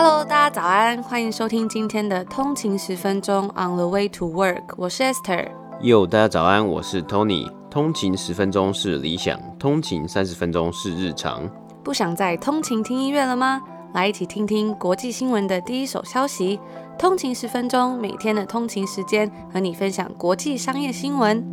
Hello，大家早安，欢迎收听今天的通勤十分钟 On the way to work，我是 Esther。Yo，大家早安，我是 Tony。通勤十分钟是理想，通勤三十分钟是日常。不想再通勤听音乐了吗？来一起听听国际新闻的第一手消息。通勤十分钟，每天的通勤时间和你分享国际商业新闻。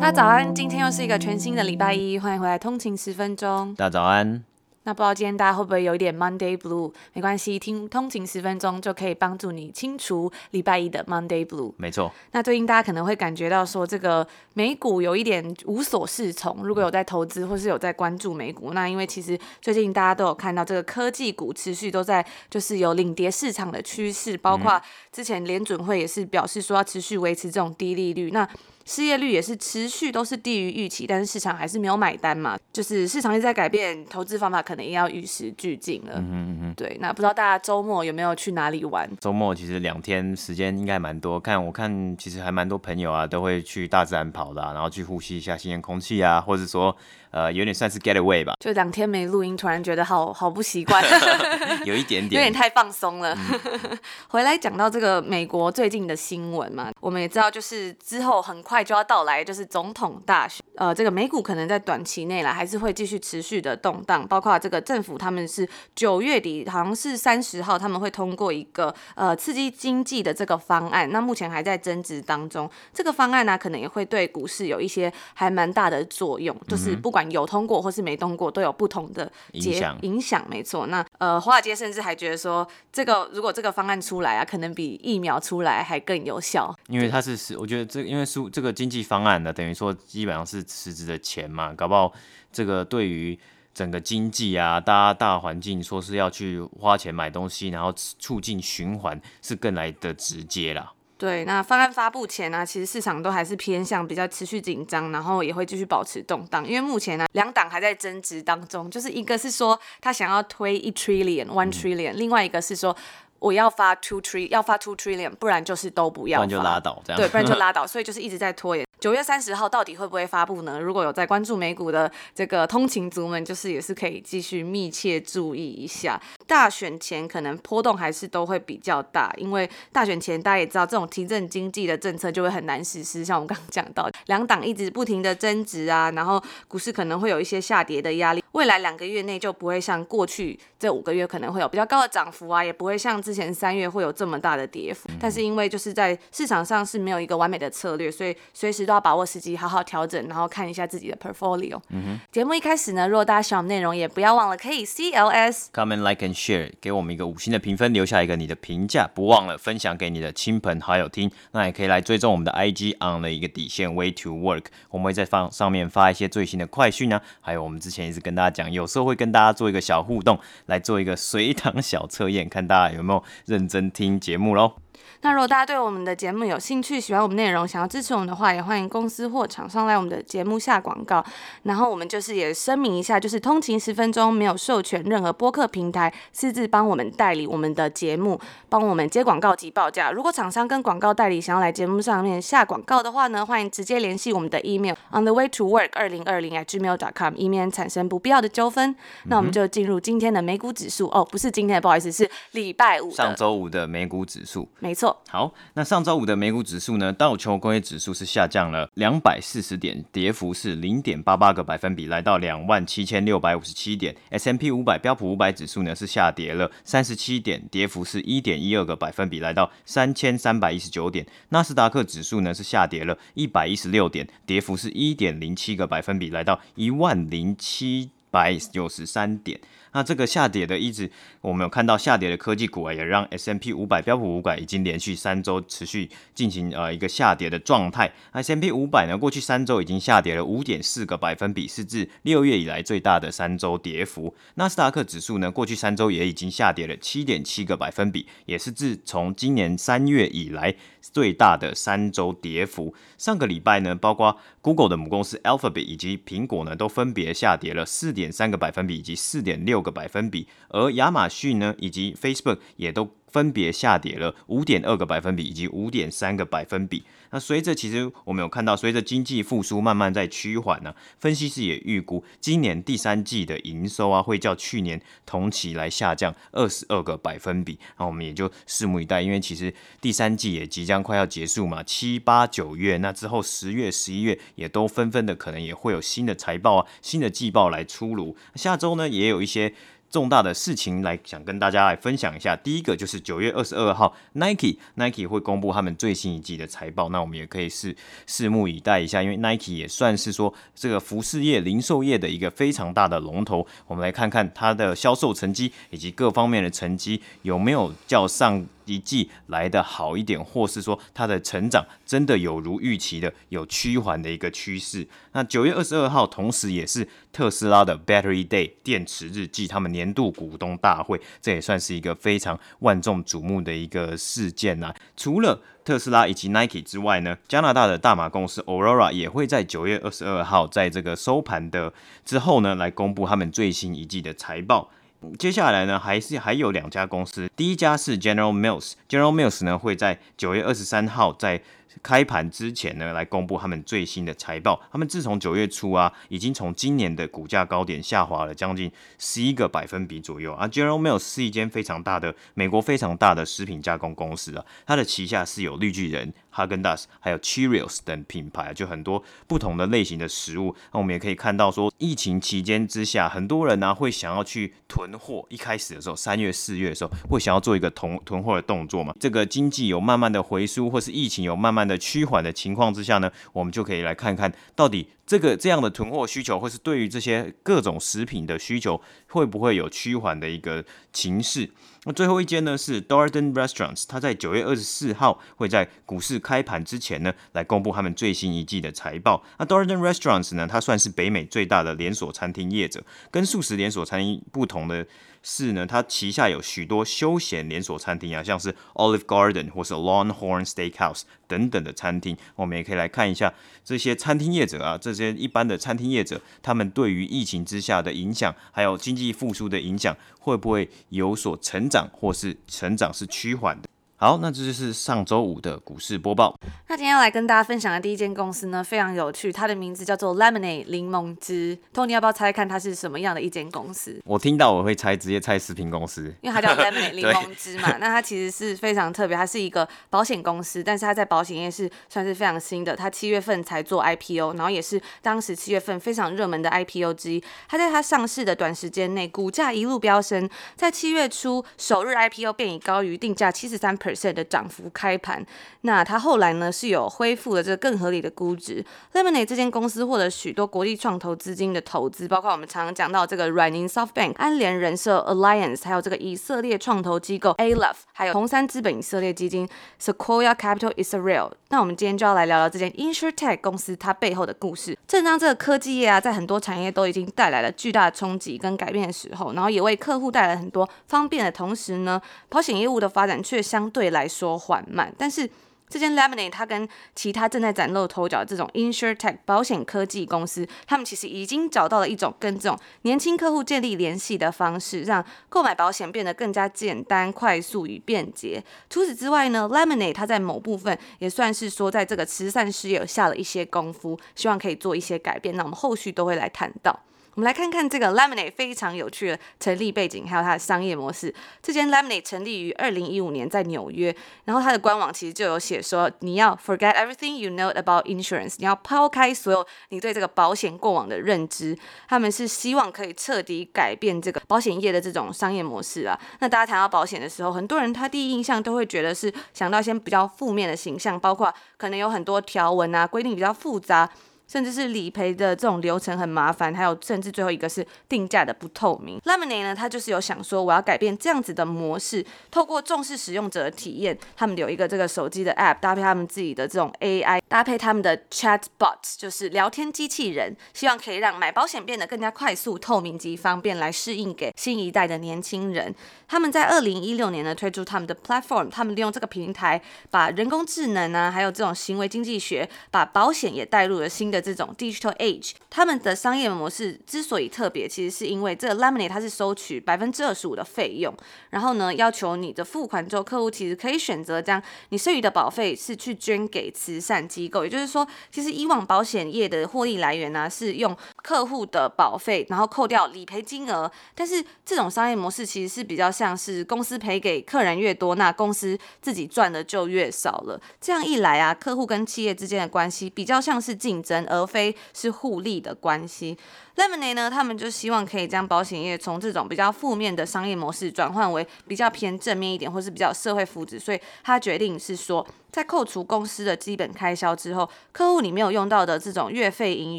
大家早安，今天又是一个全新的礼拜一，欢迎回来通勤十分钟。大家早安。那不知道今天大家会不会有一点 Monday Blue？没关系，听通勤十分钟就可以帮助你清除礼拜一的 Monday Blue。没错。那最近大家可能会感觉到说，这个美股有一点无所适从。如果有在投资或是有在关注美股，那因为其实最近大家都有看到这个科技股持续都在就是有领跌市场的趋势，包括之前联准会也是表示说要持续维持这种低利率。那失业率也是持续都是低于预期，但是市场还是没有买单嘛，就是市场一直在改变，投资方法可能也要与时俱进了。嗯嗯嗯，对，那不知道大家周末有没有去哪里玩？周末其实两天时间应该蛮多，看我看其实还蛮多朋友啊都会去大自然跑的啊，然后去呼吸一下新鲜空气啊，或者说。呃，有点算是 get away 吧。就两天没录音，突然觉得好好不习惯，有一点点，有点太放松了。嗯、回来讲到这个美国最近的新闻嘛，我们也知道，就是之后很快就要到来，就是总统大选。呃，这个美股可能在短期内来还是会继续持续的动荡，包括这个政府他们是九月底，好像是三十号他们会通过一个呃刺激经济的这个方案，那目前还在争执当中。这个方案呢、啊，可能也会对股市有一些还蛮大的作用，就是不管。有通过或是没通过，都有不同的影响。影响没错。那呃，华尔街甚至还觉得说，这个如果这个方案出来啊，可能比疫苗出来还更有效。因为它是是，我觉得这因为是这个经济方案呢，等于说基本上是实质的钱嘛，搞不好这个对于整个经济啊，大家大环境说是要去花钱买东西，然后促进循环，是更来的直接啦。对，那方案发布前呢、啊，其实市场都还是偏向比较持续紧张，然后也会继续保持动荡，因为目前呢，两党还在争执当中，就是一个是说他想要推一 trillion one trillion，、嗯、另外一个是说我要发 two trillion 要发 two trillion，不然就是都不要，不然就拉倒，这样对，不然就拉倒，所以就是一直在拖延。九月三十号到底会不会发布呢？如果有在关注美股的这个通勤族们，就是也是可以继续密切注意一下。大选前可能波动还是都会比较大，因为大选前大家也知道，这种提振经济的政策就会很难实施。像我们刚刚讲到，两党一直不停的争执啊，然后股市可能会有一些下跌的压力。未来两个月内就不会像过去这五个月可能会有比较高的涨幅啊，也不会像之前三月会有这么大的跌幅。但是因为就是在市场上是没有一个完美的策略，所以随时都。要把握时机，好好调整，然后看一下自己的 portfolio。嗯哼。节目一开始呢，如果大家喜欢内容，也不要忘了可以 CLS comment like and share，给我们一个五星的评分，留下一个你的评价，不忘了分享给你的亲朋好友听。那也可以来追踪我们的 IG on 的一个底线 way to work，我们会在放上面发一些最新的快讯呢，还有我们之前一直跟大家讲，有时候会跟大家做一个小互动，来做一个随堂小测验，看大家有没有认真听节目喽。那如果大家对我们的节目有兴趣，喜欢我们内容，想要支持我们的话，也欢迎公司或厂商来我们的节目下广告。然后我们就是也声明一下，就是通勤十分钟没有授权任何播客平台私自帮我们代理我们的节目，帮我们接广告及报价。如果厂商跟广告代理想要来节目上面下广告的话呢，欢迎直接联系我们的 email on the way to work 二零二零 at gmail dot com，以免产生不必要的纠纷。那我们就进入今天的美股指数哦，不是今天的，不好意思，是礼拜五上周五的美股指数，没错。好，那上周五的美股指数呢？道琼工业指数是下降了两百四十点，跌幅是零点八八个百分比，来到两万七千六百五十七点。S M P 五百标普五百指数呢是下跌了三十七点，跌幅是一点一二个百分比，来到三千三百一十九点。纳斯达克指数呢是下跌了一百一十六点，跌幅是一点零七个百分比，来到一万零七百九十三点。那这个下跌的一直，我们有看到下跌的科技股啊，也让 S&P 五百标普五百已经连续三周持续进行呃一个下跌的状态。S&P 五百呢，过去三周已经下跌了五点四个百分比，是自六月以来最大的三周跌幅。纳斯达克指数呢，过去三周也已经下跌了七点七个百分比，也是自从今年三月以来最大的三周跌幅。上个礼拜呢，包括 Google 的母公司 Alphabet 以及苹果呢，都分别下跌了四点三个百分比以及四点六个百分比，而亚马逊呢，以及 Facebook 也都分别下跌了五点二个百分比以及五点三个百分比。那随着其实我们有看到，随着经济复苏慢慢在趋缓呢，分析师也预估今年第三季的营收啊会较去年同期来下降二十二个百分比。那我们也就拭目以待，因为其实第三季也即将快要结束嘛，七八九月，那之后十月、十一月也都纷纷的可能也会有新的财报啊、新的季报来出炉。下周呢也有一些。重大的事情来想跟大家来分享一下。第一个就是九月二十二号，Nike Nike 会公布他们最新一季的财报，那我们也可以是拭目以待一下，因为 Nike 也算是说这个服饰业、零售业的一个非常大的龙头。我们来看看它的销售成绩以及各方面的成绩有没有较上。一季来得好一点，或是说它的成长真的有如预期的有趋缓的一个趋势。那九月二十二号，同时也是特斯拉的 Battery Day 电池日暨，他们年度股东大会，这也算是一个非常万众瞩目的一个事件呐。除了特斯拉以及 Nike 之外呢，加拿大的大马公司 Aurora 也会在九月二十二号，在这个收盘的之后呢，来公布他们最新一季的财报。接下来呢，还是还有两家公司，第一家是 General Mills，General Mills 呢会在九月二十三号在开盘之前呢，来公布他们最新的财报。他们自从九月初啊，已经从今年的股价高点下滑了将近十一个百分比左右啊。General Mills 是一间非常大的美国非常大的食品加工公司啊，它的旗下是有绿巨人、哈根达斯还有 Cheerios 等品牌，就很多不同的类型的食物。那我们也可以看到说，疫情期间之下，很多人呢、会想要去囤货。一开始的时候，三月、四月的时候，会想要做一个囤囤货的动作嘛。这个经济有慢慢的回输，或是疫情有慢慢的趋缓的情况之下呢，我们就可以来看看到底这个这样的囤货需求，或是对于这些各种食品的需求，会不会有趋缓的一个情势？那最后一间呢是 Darden Restaurants，它在九月二十四号会在股市开盘之前呢，来公布他们最新一季的财报。那 Darden Restaurants 呢，它算是北美最大的连锁餐厅业者，跟素食连锁餐厅不同的。是呢，它旗下有许多休闲连锁餐厅啊，像是 Olive Garden 或是 Longhorn Steakhouse 等等的餐厅。我们也可以来看一下这些餐厅业者啊，这些一般的餐厅业者，他们对于疫情之下的影响，还有经济复苏的影响，会不会有所成长，或是成长是趋缓的？好，那这就是上周五的股市播报。那今天要来跟大家分享的第一间公司呢，非常有趣，它的名字叫做 Lemonade 柠檬汁。Tony 要不要猜看它是什么样的一间公司？我听到我会猜，直接猜食品公司，因为它叫 Lemonade 柠檬汁嘛。那它其实是非常特别，它是一个保险公司，但是它在保险业是算是非常新的。它七月份才做 IPO，然后也是当时七月份非常热门的 IPO 之一。它在它上市的短时间内，股价一路飙升，在七月初首日 IPO 便已高于定价七十三 percent 的涨幅开盘，那它后来呢是有恢复了这个更合理的估值。Lemonade 这间公司获得许多国际创投资金的投资，包括我们常常讲到这个软银 SoftBank、安联人寿 Alliance，还有这个以色列创投机构 a l o v e 还有红杉资本以色列基金 Sequoia Capital Israel。那我们今天就要来聊聊这间 InsureTech 公司它背后的故事。正当这个科技业啊，在很多产业都已经带来了巨大的冲击跟改变的时候，然后也为客户带来很多方便的同时呢，保险业务的发展却相对对来说。缓慢，但是这间 Lemonade 它跟其他正在崭露头角的这种 insure tech 保险科技公司，他们其实已经找到了一种跟这种年轻客户建立联系的方式，让购买保险变得更加简单、快速与便捷。除此之外呢，Lemonade 它在某部分也算是说在这个慈善事业下了一些功夫，希望可以做一些改变。那我们后续都会来谈到。我们来看看这个 Lemonade 非常有趣的成立背景，还有它的商业模式。这间 Lemonade 成立于二零一五年，在纽约。然后它的官网其实就有写说，你要 forget everything you know about insurance，你要抛开所有你对这个保险过往的认知。他们是希望可以彻底改变这个保险业的这种商业模式啊。那大家谈到保险的时候，很多人他第一印象都会觉得是想到一些比较负面的形象，包括可能有很多条文啊，规定比较复杂。甚至是理赔的这种流程很麻烦，还有甚至最后一个是定价的不透明。Lemonade 呢，他就是有想说，我要改变这样子的模式，透过重视使用者的体验，他们有一个这个手机的 App，搭配他们自己的这种 AI，搭配他们的 Chatbot，就是聊天机器人，希望可以让买保险变得更加快速、透明及方便，来适应给新一代的年轻人。他们在二零一六年呢推出他们的 Platform，他们利用这个平台，把人工智能啊，还有这种行为经济学，把保险也带入了新的这种 digital age，他们的商业模式之所以特别，其实是因为这个 Lemonade 它是收取百分之二十五的费用，然后呢，要求你的付款之后，客户其实可以选择将你剩余的保费是去捐给慈善机构。也就是说，其实以往保险业的获利来源呢、是用客户的保费，然后扣掉理赔金额。但是这种商业模式其实是比较像是公司赔给客人越多，那公司自己赚的就越少了。这样一来啊，客户跟企业之间的关系比较像是竞争，而非是互利的关系。Lemonade 呢，他们就希望可以将保险业从这种比较负面的商业模式转换为比较偏正面一点，或是比较社会福祉。所以他决定是说，在扣除公司的基本开销之后，客户你没有用到的这种月费盈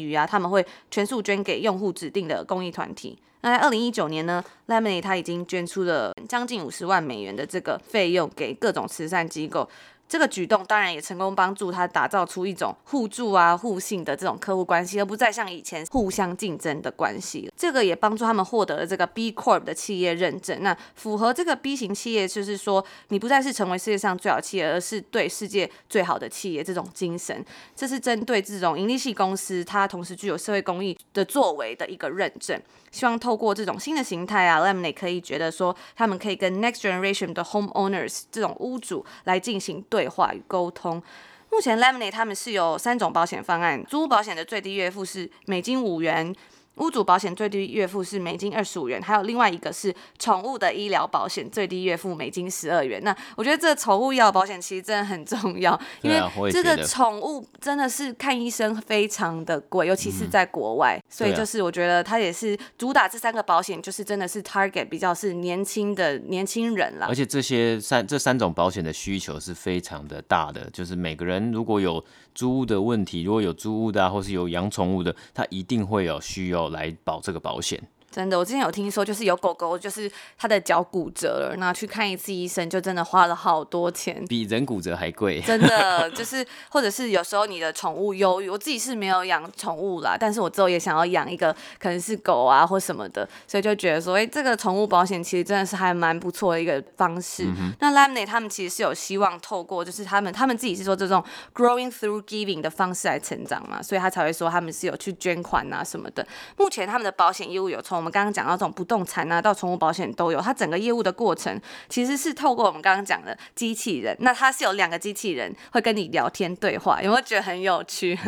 余啊，他们会全数捐给用户指定的公益团体。那在二零一九年呢，Lemonade 他已经捐出了将近五十万美元的这个费用给各种慈善机构。这个举动当然也成功帮助他打造出一种互助啊、互信的这种客户关系，而不再像以前互相竞争的关系。这个也帮助他们获得了这个 B Corp 的企业认证。那符合这个 B 型企业，就是说你不再是成为世界上最好企业，而是对世界最好的企业这种精神。这是针对这种盈利系公司，它同时具有社会公益的作为的一个认证。希望透过这种新的形态啊，Lemonade 可以觉得说，他们可以跟 Next Generation 的 Homeowners 这种屋主来进行对话与沟通。目前 Lemonade 他们是有三种保险方案，租屋保险的最低月付是美金五元。屋主保险最低月付是美金二十五元，还有另外一个是宠物的医疗保险，最低月付美金十二元。那我觉得这宠物医疗保险其实真的很重要，因为这个宠物真的是看医生非常的贵，尤其是在国外，嗯、所以就是我觉得它也是主打这三个保险，就是真的是 target 比较是年轻的年轻人啦。而且这些三这三种保险的需求是非常的大的，就是每个人如果有租屋的问题，如果有租屋的啊，或是有养宠物的，他一定会有需要来保这个保险。真的，我之前有听说，就是有狗狗，就是它的脚骨折了，那去看一次医生，就真的花了好多钱，比人骨折还贵。真的，就是或者是有时候你的宠物忧郁，我自己是没有养宠物啦，但是我之后也想要养一个，可能是狗啊或什么的，所以就觉得说，哎、欸，这个宠物保险其实真的是还蛮不错的一个方式。嗯、那 Lemonade 他们其实是有希望透过，就是他们他们自己是说这种 growing through giving 的方式来成长嘛，所以他才会说他们是有去捐款啊什么的。目前他们的保险业务有从我们刚刚讲到这种不动产啊，到宠物保险都有。它整个业务的过程其实是透过我们刚刚讲的机器人。那它是有两个机器人会跟你聊天对话，有没有觉得很有趣？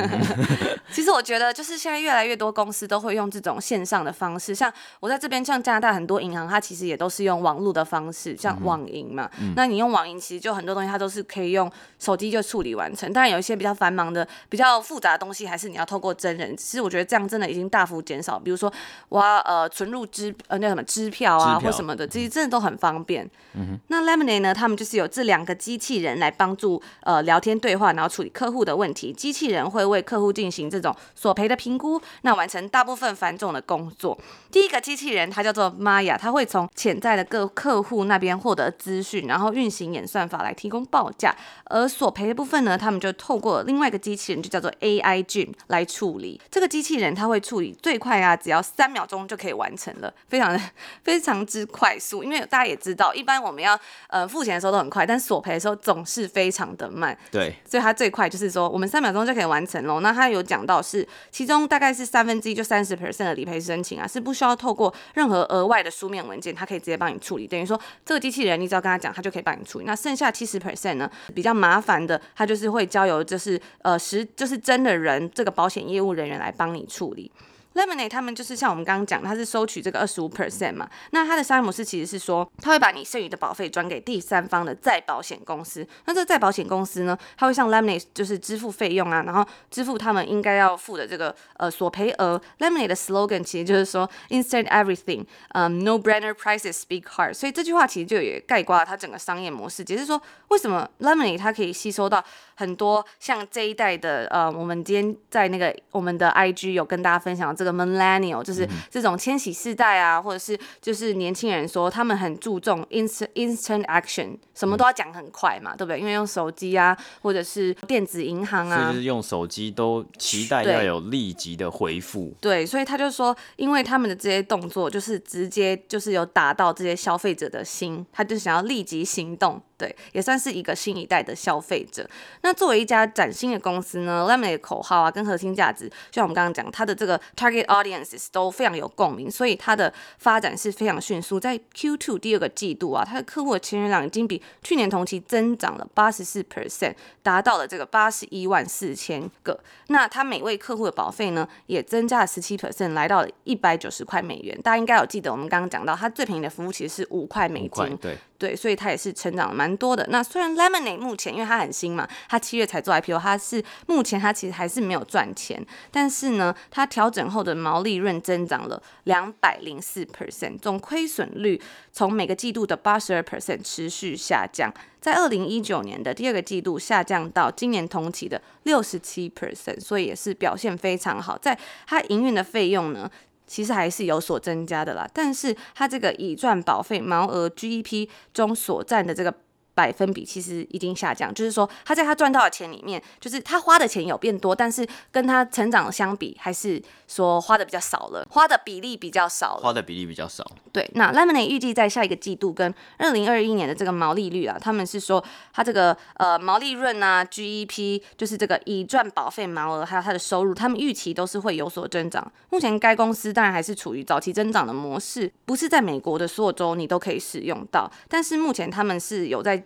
其实我觉得就是现在越来越多公司都会用这种线上的方式。像我在这边，像加拿大很多银行，它其实也都是用网络的方式，像网银嘛。嗯、那你用网银，其实就很多东西它都是可以用手机就处理完成。当然有一些比较繁忙的、比较复杂的东西，还是你要透过真人。其实我觉得这样真的已经大幅减少。比如说我要呃存入。支呃那什么支票啊票或什么的，这些真的都很方便。嗯、那 Lemonade 呢，他们就是有这两个机器人来帮助呃聊天对话，然后处理客户的问题。机器人会为客户进行这种索赔的评估，那完成大部分繁重的工作。第一个机器人它叫做 Maya，它会从潜在的各客户那边获得资讯，然后运行演算法来提供报价。而索赔的部分呢，他们就透过另外一个机器人，就叫做 AI Jim 来处理。这个机器人它会处理最快啊，只要三秒钟就可以完成了。非常的 非常之快速，因为大家也知道，一般我们要呃付钱的时候都很快，但索赔的时候总是非常的慢。对，所以它最快就是说，我们三秒钟就可以完成喽。那它有讲到是，其中大概是三分之一就三十 percent 的理赔申请啊，是不需要透过任何额外的书面文件，它可以直接帮你处理。等于说，这个机器人你只要跟他讲，他就可以帮你处理。那剩下七十 percent 呢，比较麻烦的，他就是会交由就是呃实就是真的人这个保险业务人员来帮你处理。Lemonade 他们就是像我们刚刚讲，他是收取这个二十五 percent 嘛，那他的商业模式其实是说，他会把你剩余的保费转给第三方的再保险公司，那这个再保险公司呢，他会向 Lemonade 就是支付费用啊，然后支付他们应该要付的这个呃索赔额。Lemonade 的 slogan 其实就是说 Instant Everything，嗯、，no brainer prices speak hard，所以这句话其实就也概括了他整个商业模式，只是说为什么 Lemonade 它可以吸收到很多像这一代的呃，我们今天在那个我们的 IG 有跟大家分享这个。Millennial 就是这种千禧世代啊，或者是就是年轻人说他们很注重 instant instant action，什么都要讲很快嘛，对不对？因为用手机啊，或者是电子银行啊，就是用手机都期待要有立即的回复。对，所以他就说，因为他们的这些动作就是直接就是有打到这些消费者的心，他就想要立即行动。对，也算是一个新一代的消费者。那作为一家崭新的公司呢 Lemon 的口号啊，跟核心价值，就像我们刚刚讲，它的这个 target audiences 都非常有共鸣，所以它的发展是非常迅速。在 Q2 第二个季度啊，它的客户的签约量已经比去年同期增长了八十四 percent，达到了这个八十一万四千个。那它每位客户的保费呢，也增加了十七 percent，来到了一百九十块美元。大家应该有记得，我们刚刚讲到，它最便宜的服务其实是五块美金。对。对，所以它也是成长了蛮多的。那虽然 Lemonade 目前因为它很新嘛，它七月才做 IPO，它是目前它其实还是没有赚钱，但是呢，它调整后的毛利润增长了两百零四 percent，总亏损率从每个季度的八十二 percent 持续下降，在二零一九年的第二个季度下降到今年同期的六十七 percent，所以也是表现非常好。在它营运的费用呢，其实还是有所增加的啦，但是它这个已赚保费毛额 GEP 中所占的这个。百分比其实已经下降，就是说他在他赚到的钱里面，就是他花的钱有变多，但是跟他成长相比，还是说花的比较少了，花的比例比较少了，花的比例比较少。对，那 Lemonade 预计在下一个季度跟二零二一年的这个毛利率啊，他们是说它这个呃毛利润啊，GEP 就是这个已赚保费毛额，还有它的收入，他们预期都是会有所增长。目前该公司当然还是处于早期增长的模式，不是在美国的所有州你都可以使用到，但是目前他们是有在。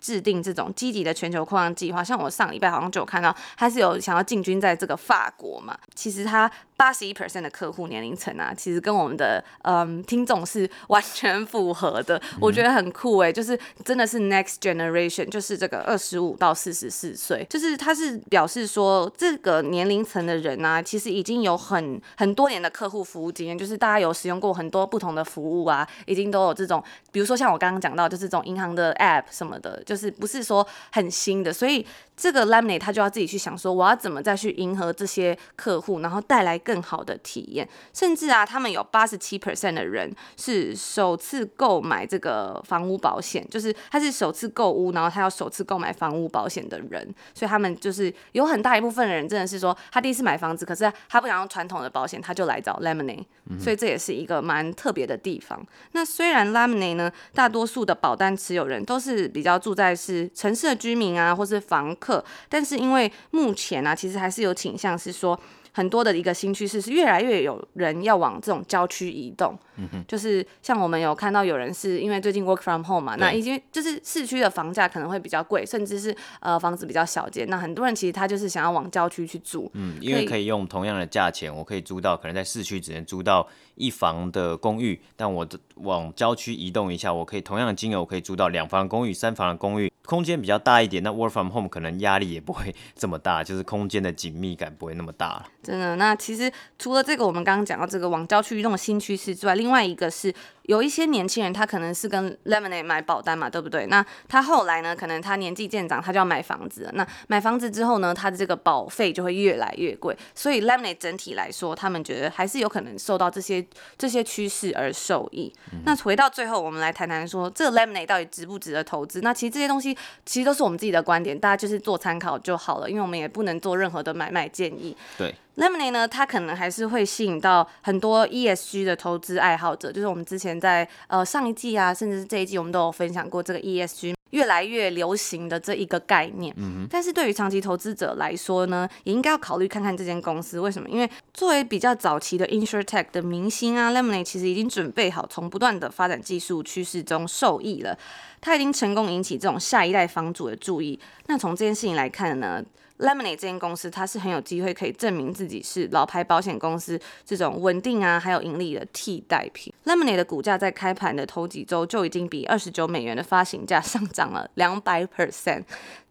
制定这种积极的全球扩张计划，像我上礼拜好像就有看到，他是有想要进军在这个法国嘛。其实他八十一 percent 的客户年龄层啊，其实跟我们的嗯听众是完全符合的，我觉得很酷诶，就是真的是 next generation，就是这个二十五到四十四岁，就是他是表示说这个年龄层的人啊，其实已经有很很多年的客户服务经验，就是大家有使用过很多不同的服务啊，已经都有这种，比如说像我刚刚讲到，就是这种银行的 app 什么的，就。是不是说很新的，所以这个 Lemonade 他就要自己去想说，我要怎么再去迎合这些客户，然后带来更好的体验。甚至啊，他们有八十七 percent 的人是首次购买这个房屋保险，就是他是首次购屋，然后他要首次购买房屋保险的人。所以他们就是有很大一部分的人真的是说，他第一次买房子，可是他不想用传统的保险，他就来找 Lemonade。所以这也是一个蛮特别的地方。那虽然 Lemonade 呢，大多数的保单持有人都是比较住在是城市的居民啊，或是房客，但是因为目前啊，其实还是有倾向是说。很多的一个新趋势是越来越有人要往这种郊区移动，嗯哼，就是像我们有看到有人是因为最近 work from home 嘛，那已经就是市区的房价可能会比较贵，甚至是呃房子比较小间，那很多人其实他就是想要往郊区去住，嗯，因为可以用同样的价钱，我可以租到可能在市区只能租到一房的公寓，但我往郊区移动一下，我可以同样的金额我可以租到两房的公寓、三房的公寓。空间比较大一点，那 work from home 可能压力也不会这么大，就是空间的紧密感不会那么大。真的，那其实除了这个，我们刚刚讲到这个往郊区移动的新趋势之外，另外一个是。有一些年轻人，他可能是跟 Lemonade 买保单嘛，对不对？那他后来呢，可能他年纪渐长，他就要买房子了。那买房子之后呢，他的这个保费就会越来越贵。所以 Lemonade 整体来说，他们觉得还是有可能受到这些这些趋势而受益。嗯、那回到最后，我们来谈谈说，这个 Lemonade 到底值不值得投资？那其实这些东西其实都是我们自己的观点，大家就是做参考就好了，因为我们也不能做任何的买卖建议。对。Lemonade 呢，它可能还是会吸引到很多 ESG 的投资爱好者，就是我们之前在呃上一季啊，甚至是这一季，我们都有分享过这个 ESG 越来越流行的这一个概念。嗯哼。但是对于长期投资者来说呢，也应该要考虑看看这间公司为什么？因为作为比较早期的 InsurTech 的明星啊，Lemonade 其实已经准备好从不断的发展技术趋势中受益了。它已经成功引起这种下一代房主的注意。那从这件事情来看呢？Lemonade 这间公司，它是很有机会可以证明自己是老牌保险公司这种稳定啊，还有盈利的替代品。Lemonade 的股价在开盘的头几周就已经比二十九美元的发行价上涨了两百 percent，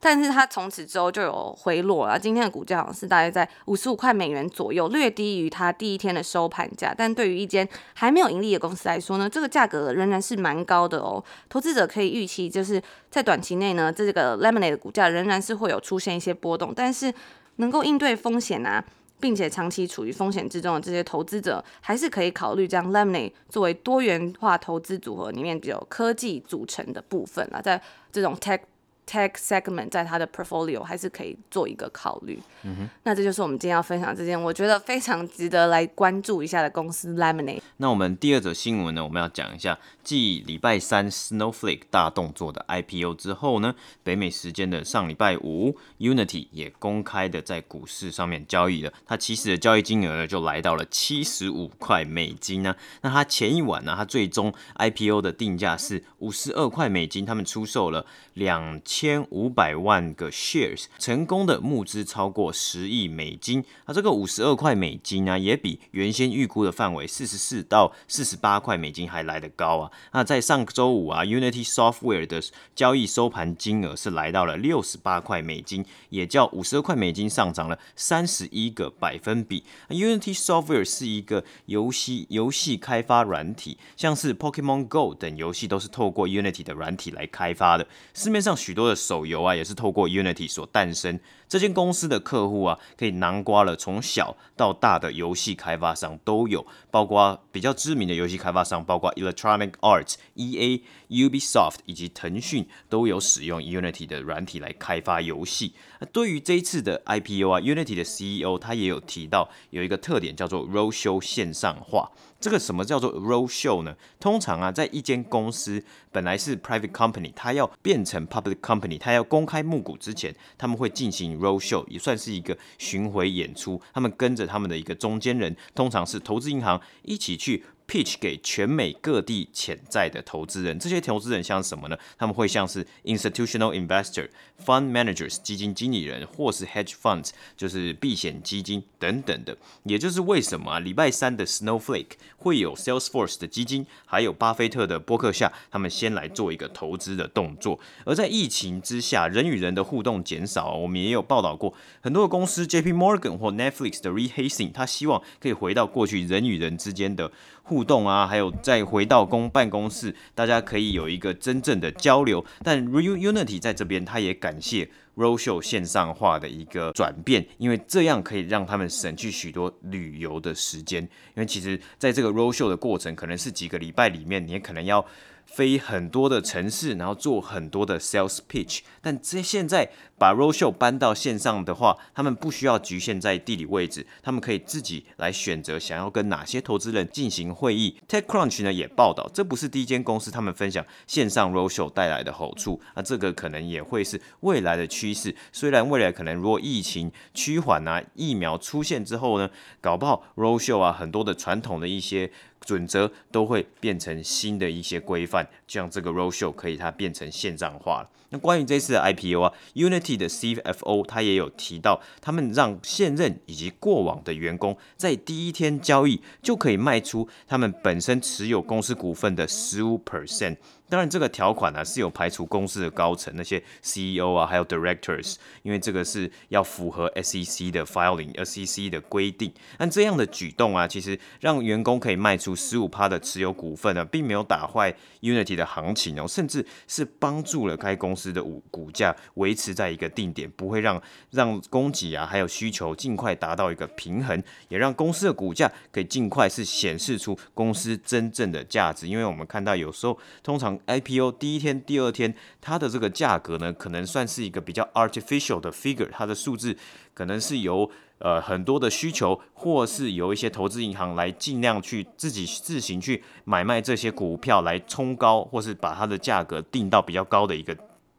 但是它从此之后就有回落了。今天的股价好像是大概在五十五块美元左右，略低于它第一天的收盘价。但对于一间还没有盈利的公司来说呢，这个价格仍然是蛮高的哦。投资者可以预期，就是在短期内呢，这个 Lemonade 的股价仍然是会有出现一些波动。但是能够应对风险啊，并且长期处于风险之中的这些投资者，还是可以考虑将 Lemonade 作为多元化投资组合里面比较科技组成的部分啊，在这种 tech tech segment 在它的 portfolio 还是可以做一个考虑。嗯哼，那这就是我们今天要分享这件我觉得非常值得来关注一下的公司 Lemonade。那我们第二则新闻呢，我们要讲一下，继礼拜三 Snowflake 大动作的 IPO 之后呢，北美时间的上礼拜五，Unity 也公开的在股市上面交易了，它起始的交易金额呢就来到了七十五块美金呢。那它前一晚呢，它最终 IPO 的定价是五十二块美金，他们出售了两千千五百万个 shares，成功的募资超过十亿美金。那这个五十二块美金呢，也比原先预估的范围四十四到四十八块美金还来得高啊。那在上周五啊，Unity Software 的交易收盘金额是来到了六十八块美金，也较五十二块美金上涨了三十一个百分比。Unity Software 是一个游戏游戏开发软体，像是 Pokemon Go 等游戏都是透过 Unity 的软体来开发的。市面上许多手游啊，也是透过 Unity 所诞生。这间公司的客户啊，可以囊括了从小到大的游戏开发商都有，包括比较知名的游戏开发商，包括 Electronic Arts、EA、Ubisoft 以及腾讯都有使用 Unity 的软体来开发游戏。那对于这一次的 IPO 啊，Unity 的 CEO 他也有提到，有一个特点叫做 Roadshow 线上化。这个什么叫做 roadshow 呢？通常啊，在一间公司本来是 private company，它要变成 public company，它要公开募股之前，他们会进行 roadshow，也算是一个巡回演出。他们跟着他们的一个中间人，通常是投资银行，一起去。Pitch 给全美各地潜在的投资人，这些投资人像什么呢？他们会像是 institutional investor、fund managers 基金经理人，或是 hedge funds 就是避险基金等等的。也就是为什么啊，礼拜三的 Snowflake 会有 Salesforce 的基金，还有巴菲特的博客下，他们先来做一个投资的动作。而在疫情之下，人与人的互动减少，我们也有报道过很多的公司，JP Morgan 或 Netflix 的 rehasting，他希望可以回到过去人与人之间的。互动啊，还有再回到公办公室，大家可以有一个真正的交流。但 Unity 在这边，他也感谢 Roshow 线上化的一个转变，因为这样可以让他们省去许多旅游的时间。因为其实在这个 Roshow 的过程，可能是几个礼拜里面，你也可能要。飞很多的城市，然后做很多的 sales pitch，但这现在把 roadshow 搬到线上的话，他们不需要局限在地理位置，他们可以自己来选择想要跟哪些投资人进行会议。TechCrunch 呢也报道，这不是第一间公司，他们分享线上 roadshow 带来的好处，那这个可能也会是未来的趋势。虽然未来可能如果疫情趋缓啊，疫苗出现之后呢，搞不好 roadshow 啊很多的传统的一些。准则都会变成新的一些规范，这样这个 roadshow 可以它变成线上化了。那关于这次的 IPO 啊，Unity 的 CFO 他也有提到，他们让现任以及过往的员工在第一天交易就可以卖出他们本身持有公司股份的十五 percent。当然，这个条款呢、是有排除公司的高层那些 CEO 啊，还有 directors，因为这个是要符合 SEC 的 filing，SEC 的规定。那这样的举动啊，其实让员工可以卖出十五趴的持有股份呢，并没有打坏 Unity 的行情哦，甚至是帮助了该公司的股股价维持在一个定点，不会让让供给啊还有需求尽快达到一个平衡，也让公司的股价可以尽快是显示出公司真正的价值。因为我们看到有时候通常 IPO 第一天、第二天，它的这个价格呢，可能算是一个比较 artificial 的 figure，它的数字可能是由呃很多的需求，或是由一些投资银行来尽量去自己自行去买卖这些股票来冲高，或是把它的价格定到比较高的一个。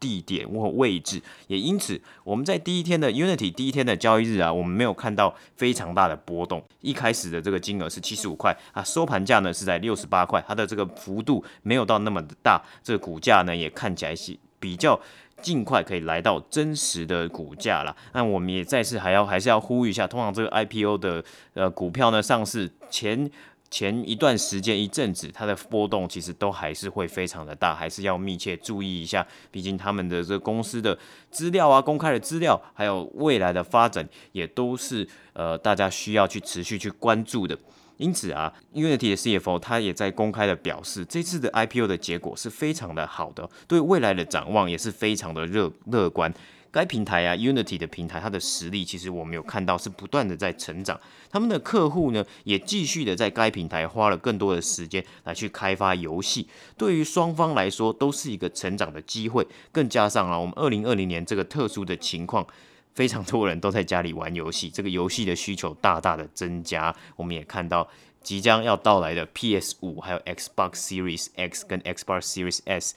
地点或位置，也因此我们在第一天的 Unity 第一天的交易日啊，我们没有看到非常大的波动。一开始的这个金额是七十五块啊，收盘价呢是在六十八块，它的这个幅度没有到那么大。这个股价呢也看起来是比较尽快可以来到真实的股价了。那我们也再次还要还是要呼吁一下，通常这个 IPO 的呃股票呢上市前。前一段时间一阵子，它的波动其实都还是会非常的大，还是要密切注意一下。毕竟他们的这个公司的资料啊，公开的资料，还有未来的发展，也都是呃大家需要去持续去关注的。因此啊，Unity 的 CFO 他也在公开的表示，这次的 IPO 的结果是非常的好的，对未来的展望也是非常的乐乐观。该平台啊，Unity 的平台，它的实力其实我们有看到是不断的在成长。他们的客户呢，也继续的在该平台花了更多的时间来去开发游戏。对于双方来说，都是一个成长的机会。更加上啊，我们二零二零年这个特殊的情况，非常多人都在家里玩游戏，这个游戏的需求大大的增加。我们也看到即将要到来的 PS 五，还有 Xbox Series X 跟 Xbox Series S。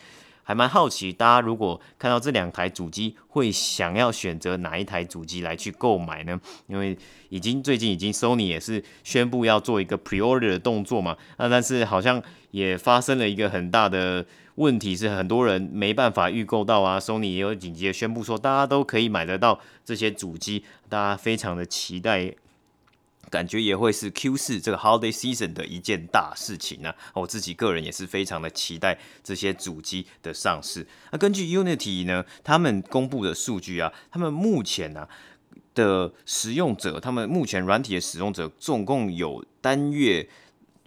还蛮好奇，大家如果看到这两台主机，会想要选择哪一台主机来去购买呢？因为已经最近已经 Sony 也是宣布要做一个 pre-order 的动作嘛，那但是好像也发生了一个很大的问题，是很多人没办法预购到啊。Sony 也有紧急的宣布说，大家都可以买得到这些主机，大家非常的期待。感觉也会是 Q 四这个 Holiday Season 的一件大事情啊！我自己个人也是非常的期待这些主机的上市。那根据 Unity 呢，他们公布的数据啊，他们目前呢、啊、的使用者，他们目前软体的使用者总共有单月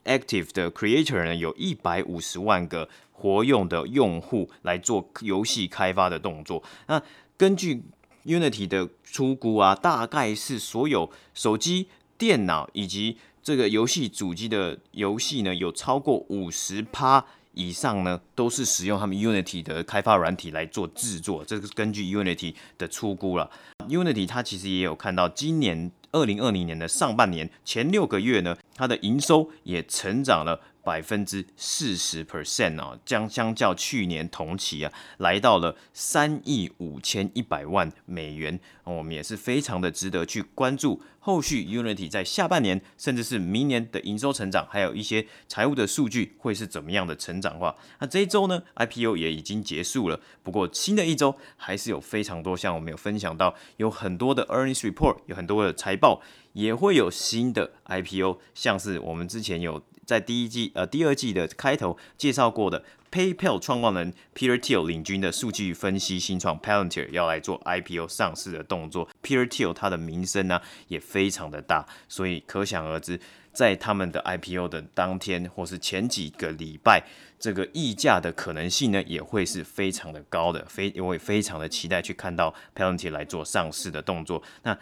Active 的 Creator 呢，有一百五十万个活用的用户来做游戏开发的动作。那根据 Unity 的初估啊，大概是所有手机。电脑以及这个游戏主机的游戏呢，有超过五十趴以上呢，都是使用他们 Unity 的开发软体来做制作。这个是根据 Unity 的出估了。Unity 它其实也有看到，今年二零二零年的上半年前六个月呢，它的营收也成长了。百分之四十 percent 啊，将相较去年同期啊，来到了三亿五千一百万美元。我们也是非常的值得去关注后续 Unity 在下半年甚至是明年的营收成长，还有一些财务的数据会是怎么样的成长化。那这一周呢，IPO 也已经结束了，不过新的一周还是有非常多，像我们有分享到，有很多的 earnings report，有很多的财报，也会有新的 IPO，像是我们之前有。在第一季呃第二季的开头介绍过的 PayPal 创办人 Peter Thiel 领军的数据分析新创 Palantir 要来做 IPO 上市的动作，Peter Thiel 他的名声呢也非常的大，所以可想而知，在他们的 IPO 的当天或是前几个礼拜，这个溢价的可能性呢也会是非常的高的，非我也非常的期待去看到 Palantir 来做上市的动作。那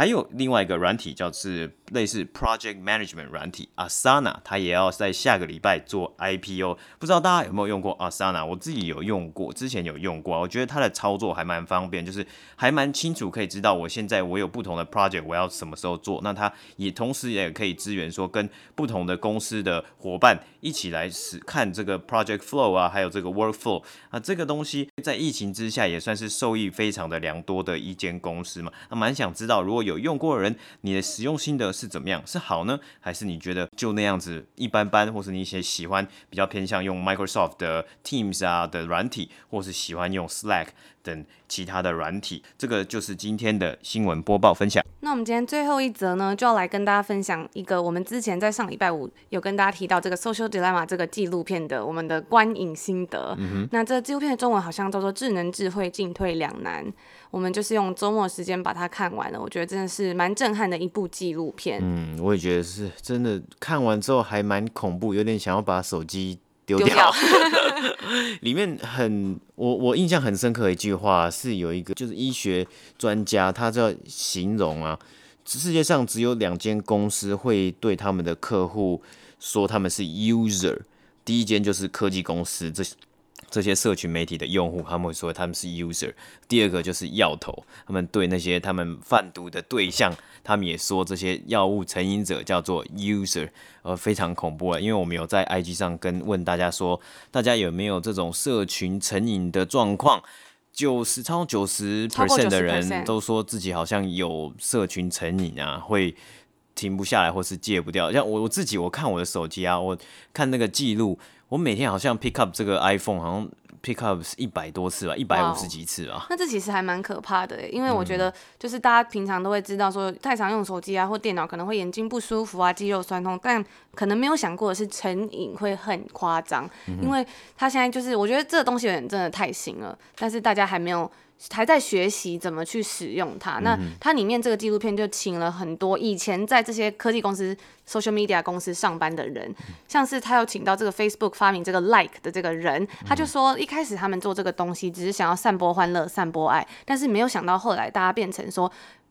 还有另外一个软体，叫是类似 Project Management 软体 Asana，它也要在下个礼拜做 IPO。不知道大家有没有用过 Asana？我自己有用过，之前有用过，我觉得它的操作还蛮方便，就是还蛮清楚，可以知道我现在我有不同的 project，我要什么时候做。那它也同时也可以支援说跟不同的公司的伙伴一起来看这个 project flow 啊，还有这个 workflow 啊，这个东西在疫情之下也算是受益非常的良多的一间公司嘛。那蛮想知道如果有有用过的人，你的使用心得是怎么样？是好呢，还是你觉得就那样子一般般？或是你一些喜欢比较偏向用 Microsoft 的 Teams 啊的软体，或是喜欢用 Slack 等其他的软体？这个就是今天的新闻播报分享。那我们今天最后一则呢，就要来跟大家分享一个我们之前在上礼拜五有跟大家提到这个 Social Dilemma 这个纪录片的我们的观影心得。嗯哼。那这纪录片的中文好像叫做《智能智慧进退两难》。我们就是用周末时间把它看完了，我觉得真的是蛮震撼的一部纪录片。嗯，我也觉得是真的，看完之后还蛮恐怖，有点想要把手机丢掉。掉 里面很我我印象很深刻的一句话是有一个就是医学专家他在形容啊，世界上只有两间公司会对他们的客户说他们是 user，第一间就是科技公司这。这些社群媒体的用户，他们会说他们是 user。第二个就是药头，他们对那些他们贩毒的对象，他们也说这些药物成瘾者叫做 user，呃，非常恐怖啊。因为我们有在 IG 上跟问大家说，大家有没有这种社群成瘾的状况？九十超九十 percent 的人都说自己好像有社群成瘾啊，会停不下来或是戒不掉。像我我自己，我看我的手机啊，我看那个记录。我每天好像 pick up 这个 iPhone，好像 pick up 是一百多次吧，一百五十几次吧。那这其实还蛮可怕的，因为我觉得就是大家平常都会知道说，太常用手机啊或电脑可能会眼睛不舒服啊、肌肉酸痛，但可能没有想过的是成瘾会很夸张，因为他现在就是我觉得这个东西有点真的太新了，但是大家还没有。还在学习怎么去使用它。那它里面这个纪录片就请了很多以前在这些科技公司 social media 公司上班的人，像是他有请到这个 Facebook 发明这个 Like 的这个人，他就说一开始他们做这个东西只是想要散播欢乐、散播爱，但是没有想到后来大家变成说。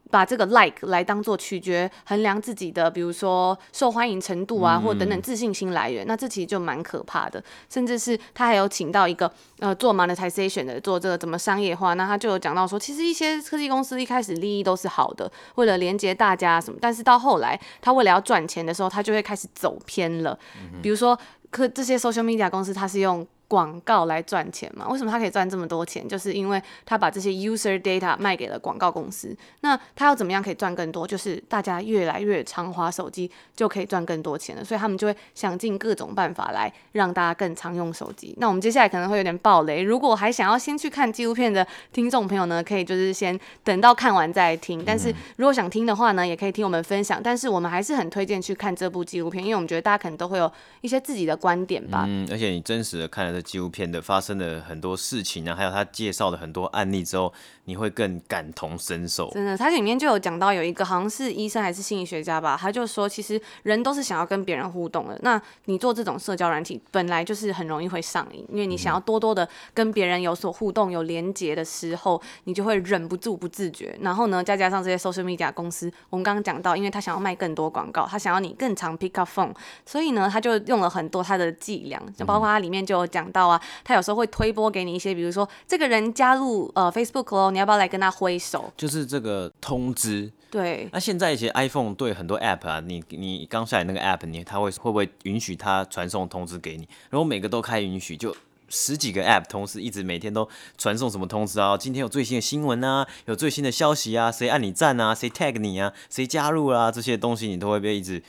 把这个 like 来当做取决衡量自己的，比如说受欢迎程度啊，或等等自信心来源，嗯、那这其实就蛮可怕的。甚至是他还有请到一个呃做 monetization 的，做这个怎么商业化，那他就有讲到说，其实一些科技公司一开始利益都是好的，为了连接大家什么，但是到后来他为了要赚钱的时候，他就会开始走偏了。嗯、比如说，科这些 social media 公司，它是用。广告来赚钱嘛？为什么他可以赚这么多钱？就是因为他把这些 user data 卖给了广告公司。那他要怎么样可以赚更多？就是大家越来越常滑手机，就可以赚更多钱了。所以他们就会想尽各种办法来让大家更常用手机。那我们接下来可能会有点暴雷。如果还想要先去看纪录片的听众朋友呢，可以就是先等到看完再听。但是如果想听的话呢，也可以听我们分享。但是我们还是很推荐去看这部纪录片，因为我们觉得大家可能都会有一些自己的观点吧。嗯，而且你真实的看了。纪录片的发生了很多事情啊，还有他介绍了很多案例之后，你会更感同身受。真的，它里面就有讲到有一个好像是医生还是心理学家吧，他就说其实人都是想要跟别人互动的。那你做这种社交软体本来就是很容易会上瘾，因为你想要多多的跟别人有所互动、有连接的时候，你就会忍不住不自觉。然后呢，再加上这些 social media 公司，我们刚刚讲到，因为他想要卖更多广告，他想要你更常 pick up phone，所以呢，他就用了很多他的伎俩，就包括他里面就有讲到啊，他有时候会推播给你一些，比如说这个人加入呃 Facebook 喽，你要不要来跟他挥手？就是这个通知。对。那现在一些 iPhone 对很多 App 啊，你你刚下载那个 App，你他会会不会允许他传送通知给你？然后每个都开允许，就十几个 App 同时一直每天都传送什么通知啊？今天有最新的新闻啊，有最新的消息啊，谁按你赞啊，谁 tag 你啊，谁加入啊，这些东西你都会被一直。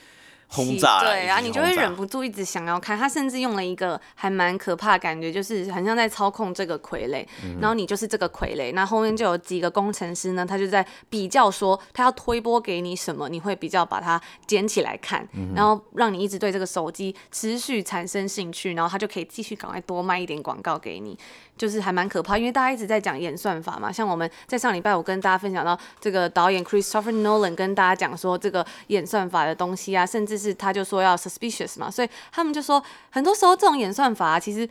轰炸，对啊，你就会忍不住一直想要看。他甚至用了一个还蛮可怕的感觉，就是很像在操控这个傀儡，嗯、然后你就是这个傀儡。那后面就有几个工程师呢，他就在比较说，他要推波给你什么，你会比较把它捡起来看，嗯、然后让你一直对这个手机持续产生兴趣，然后他就可以继续赶快多卖一点广告给你。就是还蛮可怕，因为大家一直在讲演算法嘛。像我们在上礼拜我跟大家分享到这个导演 Christopher Nolan 跟大家讲说这个演算法的东西啊，甚至是他就说要 suspicious 嘛，所以他们就说很多时候这种演算法，其实。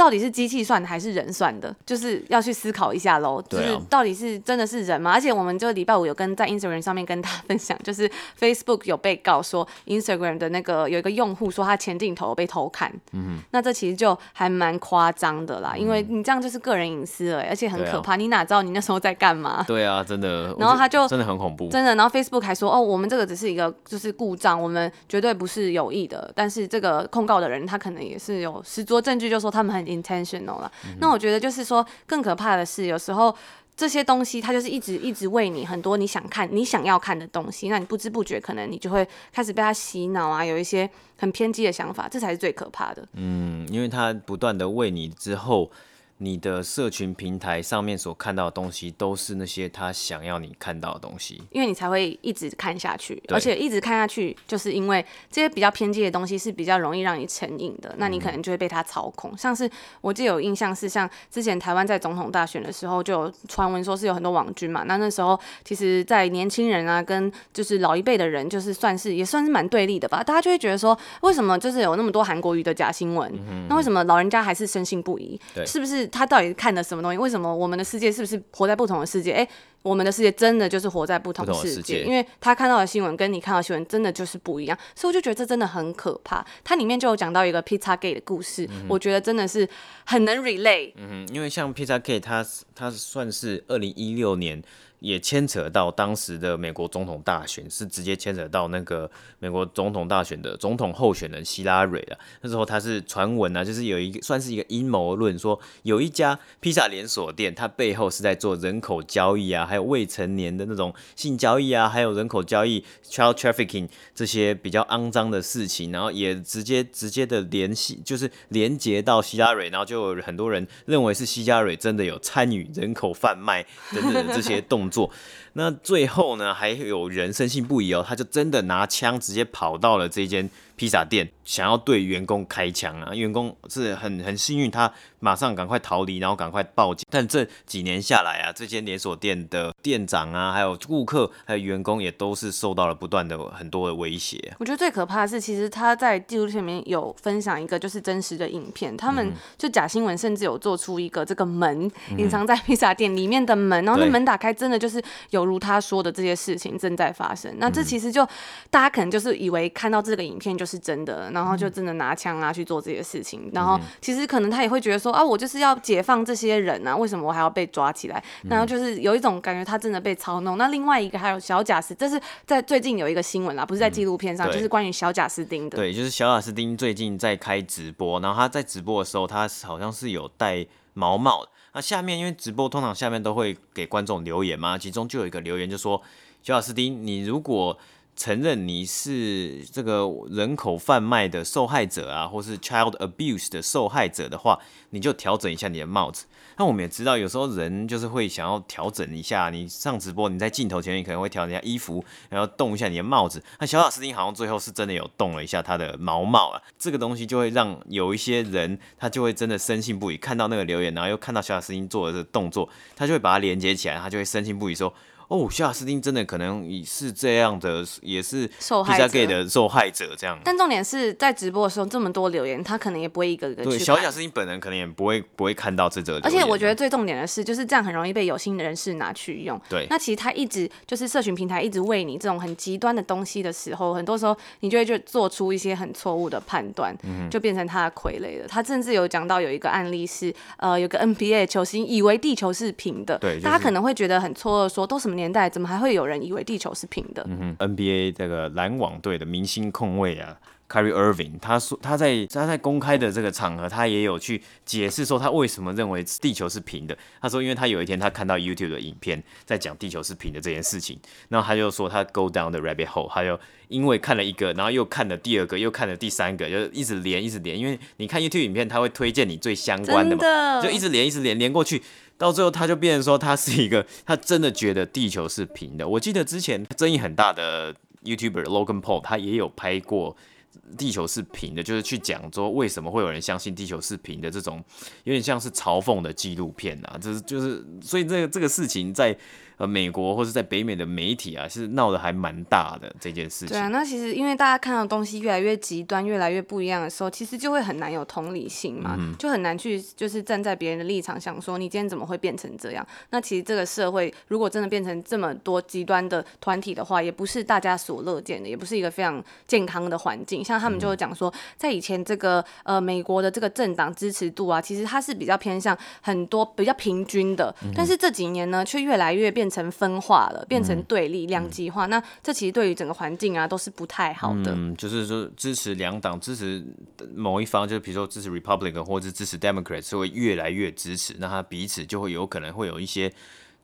到底是机器算的还是人算的？就是要去思考一下喽。就是到底是真的是人吗？而且我们这个礼拜五有跟在 Instagram 上面跟大家分享，就是 Facebook 有被告说 Instagram 的那个有一个用户说他前镜头被偷看。嗯哼。那这其实就还蛮夸张的啦，因为你这样就是个人隐私了，而且很可怕。你哪知道你那时候在干嘛？对啊，真的。然后他就真的很恐怖。真的。然后 Facebook 还说哦，我们这个只是一个就是故障，我们绝对不是有意的。但是这个控告的人他可能也是有十足证据，就说他们很。Intentional 了，那我觉得就是说，更可怕的是，有时候这些东西它就是一直一直喂你很多你想看、你想要看的东西，那你不知不觉可能你就会开始被他洗脑啊，有一些很偏激的想法，这才是最可怕的。嗯，因为他不断的喂你之后。你的社群平台上面所看到的东西，都是那些他想要你看到的东西，因为你才会一直看下去，而且一直看下去，就是因为这些比较偏激的东西是比较容易让你成瘾的，那你可能就会被他操控。嗯、像是我记得有印象是，像之前台湾在总统大选的时候，就有传闻说是有很多网军嘛，那那时候其实，在年轻人啊，跟就是老一辈的人，就是算是也算是蛮对立的吧，大家就会觉得说，为什么就是有那么多韩国瑜的假新闻？那为什么老人家还是深信不疑？对，是不是？他到底看的什么东西？为什么我们的世界是不是活在不同的世界？诶，我们的世界真的就是活在不同的世界，世界因为他看到的新闻跟你看到的新闻真的就是不一样，所以我就觉得这真的很可怕。它里面就有讲到一个 Pizza Gate 的故事，嗯、我觉得真的是很能 relate。嗯哼，因为像 Pizza Gate，它它算是二零一六年。也牵扯到当时的美国总统大选，是直接牵扯到那个美国总统大选的总统候选人希拉蕊的。那时候他是传闻啊，就是有一个算是一个阴谋论，说有一家披萨连锁店，它背后是在做人口交易啊，还有未成年的那种性交易啊，还有人口交易 （child trafficking） 这些比较肮脏的事情，然后也直接直接的联系，就是连接到希拉蕊，然后就有很多人认为是希拉蕊真的有参与人口贩卖等等的这些动做那最后呢，还有人深信不疑哦，他就真的拿枪直接跑到了这间披萨店想要对员工开枪啊，员工是很很幸运，他马上赶快逃离，然后赶快报警。但这几年下来啊，这间连锁店的店长啊，还有顾客，还有员工也都是受到了不断的很多的威胁。我觉得最可怕的是，其实他在纪录片里面有分享一个就是真实的影片，他们就假新闻甚至有做出一个这个门隐藏在披萨店里面的门，然后那门打开，真的就是有如他说的这些事情正在发生。那这其实就大家可能就是以为看到这个影片就是真的，然后就真的拿枪啊去做这些事情。然后其实可能他也会觉得说啊，我就是要解放这些人啊，为什么我还要被抓起来？然后就是有一种感觉，他真的被操弄。那另外一个还有小贾斯，这是在最近有一个新闻啦，不是在纪录片上，就是关于小贾斯汀的。对，就是小贾斯汀最近在开直播，然后他在直播的时候，他好像是有戴毛帽。那下面因为直播通常下面都会给观众留言嘛，其中就有一个留言就说：小贾斯汀，你如果承认你是这个人口贩卖的受害者啊，或是 child abuse 的受害者的话，你就调整一下你的帽子。那我们也知道，有时候人就是会想要调整一下。你上直播，你在镜头前面可能会调整一下衣服，然后动一下你的帽子。那小贾斯汀好像最后是真的有动了一下他的毛帽啊，这个东西就会让有一些人他就会真的深信不疑，看到那个留言，然后又看到小贾斯汀做的这个动作，他就会把它连接起来，他就会深信不疑说。哦，小贾斯汀真的可能也是这样的，也是受害者的受害者这样。但重点是在直播的时候这么多留言，他可能也不会一个一个去。对，小贾斯汀本人可能也不会不会看到这则。而且我觉得最重点的是，就是这样很容易被有心的人士拿去用。对。那其实他一直就是社群平台一直喂你这种很极端的东西的时候，很多时候你就会就做出一些很错误的判断，就变成他的傀儡了。他甚至有讲到有一个案例是，呃，有个 NBA 球星以为地球是平的，对，大家可能会觉得很错愕，说都什么年代，怎么还会有。人以为地球是平的。嗯，NBA 这个篮网队的明星控卫啊，Kyrie Irving，他说他在他在公开的这个场合，他也有去解释说他为什么认为地球是平的。他说，因为他有一天他看到 YouTube 的影片，在讲地球是平的这件事情，然后他就说他 go down the rabbit hole，他就因为看了一个，然后又看了第二个，又看了第三个，就一直连一直连，因为你看 YouTube 影片，他会推荐你最相关的嘛，的就一直连一直连连过去。到最后，他就变成说，他是一个，他真的觉得地球是平的。我记得之前争议很大的 YouTuber Logan Paul，他也有拍过地球是平的，就是去讲说为什么会有人相信地球是平的这种，有点像是嘲讽的纪录片啊。就是就是，所以这个这个事情在。呃，美国或者在北美的媒体啊，是闹得还蛮大的这件事情。对啊，那其实因为大家看到东西越来越极端、越来越不一样的时候，其实就会很难有同理心嘛，嗯、就很难去就是站在别人的立场想说，你今天怎么会变成这样？那其实这个社会如果真的变成这么多极端的团体的话，也不是大家所乐见的，也不是一个非常健康的环境。像他们就会讲说，在以前这个呃美国的这个政党支持度啊，其实它是比较偏向很多比较平均的，但是这几年呢，却越来越变。成分化了，变成对立、两极化，嗯、那这其实对于整个环境啊都是不太好的。嗯，就是说支持两党，支持某一方，就是比如说支持 Republican 或者是支持 Democrat，是会越来越支持，那他彼此就会有可能会有一些。